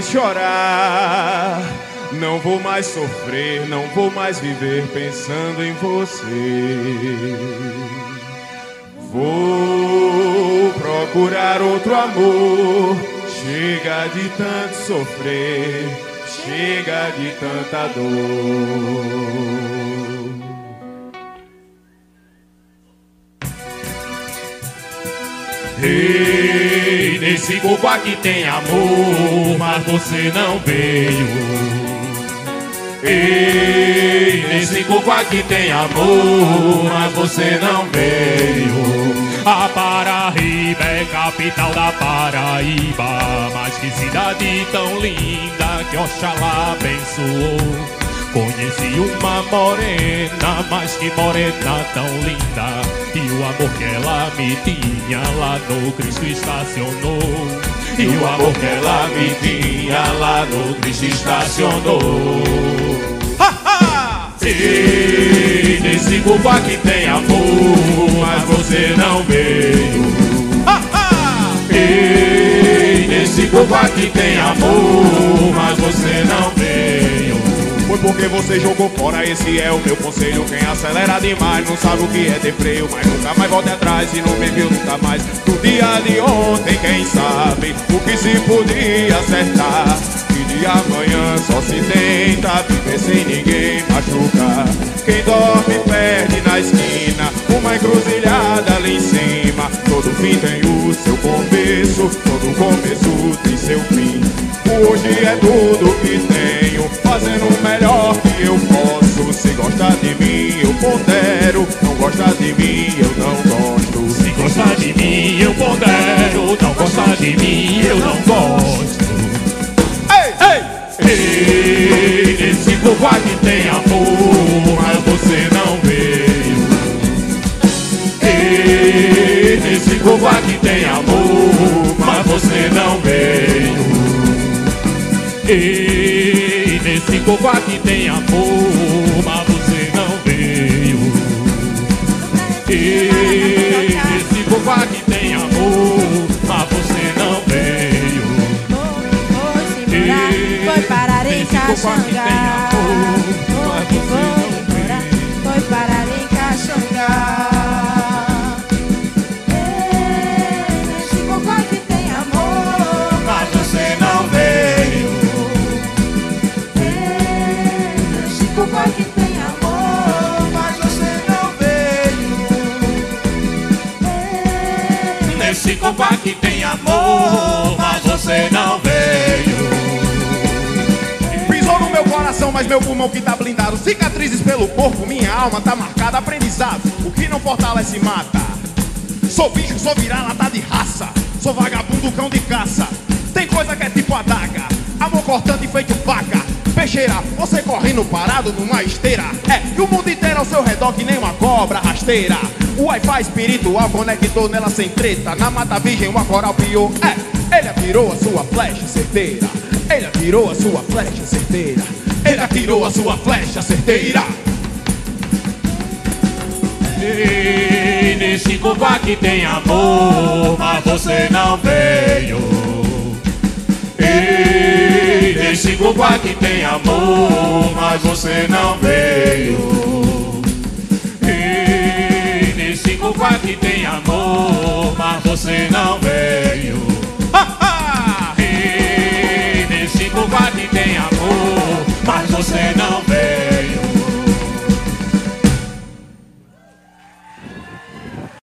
mais chorar. Não vou mais sofrer, não vou mais viver pensando em você. Vou procurar outro amor. Chega de tanto sofrer, chega de tanta dor. Ei, nesse corpo aqui tem amor, mas você não veio. Ei, nesse corpo aqui tem amor, mas você não veio. A Paraíba é capital da Paraíba, mas que cidade tão linda que Oxalá abençoou. Conheci uma morena, mas que morena tão linda. E o amor que ela me tinha lá no Cristo estacionou. E o amor que ela me tinha lá no Cristo estacionou. Ei, nesse corpo aqui tem amor, mas você não veio. Ei, nesse corpo aqui tem amor, mas você não porque você jogou fora, esse é o meu conselho. Quem acelera demais não sabe o que é ter freio Mas nunca mais volte atrás e não me viu nunca mais. No dia de ontem, quem sabe o que se podia acertar? E de amanhã só se tenta viver sem ninguém machucar. Quem dorme perde na esquina, uma encruzilhada ali em cima. Todo fim tem o seu começo, todo começo tem seu fim. Hoje é tudo que tenho, fazendo o melhor que eu posso. Se gosta de mim, eu pondero. Não gosta de mim, eu não gosto. Se gosta de mim, eu pondero. Não gosta de mim, eu não gosto. Ei, ei! Ei, nesse povo aqui tem amor, mas você não veio. Ei, nesse povo aqui tem amor, mas você não veio. Ei, nesse corpo aqui tem amor, mas você não veio. Ei, nesse corpo aqui tem amor, mas você não veio. Foi, foi embora, foi parar em Caxangá. Corpo aqui tem amor, mas você não veio. Pisou no meu coração, mas meu pulmão que tá blindado. Cicatrizes pelo corpo, minha alma tá marcada. Aprendizado, o que não fortalece mata. Sou bicho, sou vira-lata de raça. Sou vagabundo, cão de caça. Tem coisa que é tipo adaga. Amor cortante feito faca. Peixeira, você correndo parado numa esteira. É, e o mundo seu redor que nem uma cobra rasteira. O Wi-Fi espiritual conectou nela sem treta. Na mata virgem, uma coral pior. É, ele atirou a sua flecha certeira. Ele atirou a sua flecha certeira. Ele atirou a sua flecha certeira. Ei, nesse aqui tem amor, mas você não veio. Ei, nesse aqui tem amor, mas você não veio. quantity.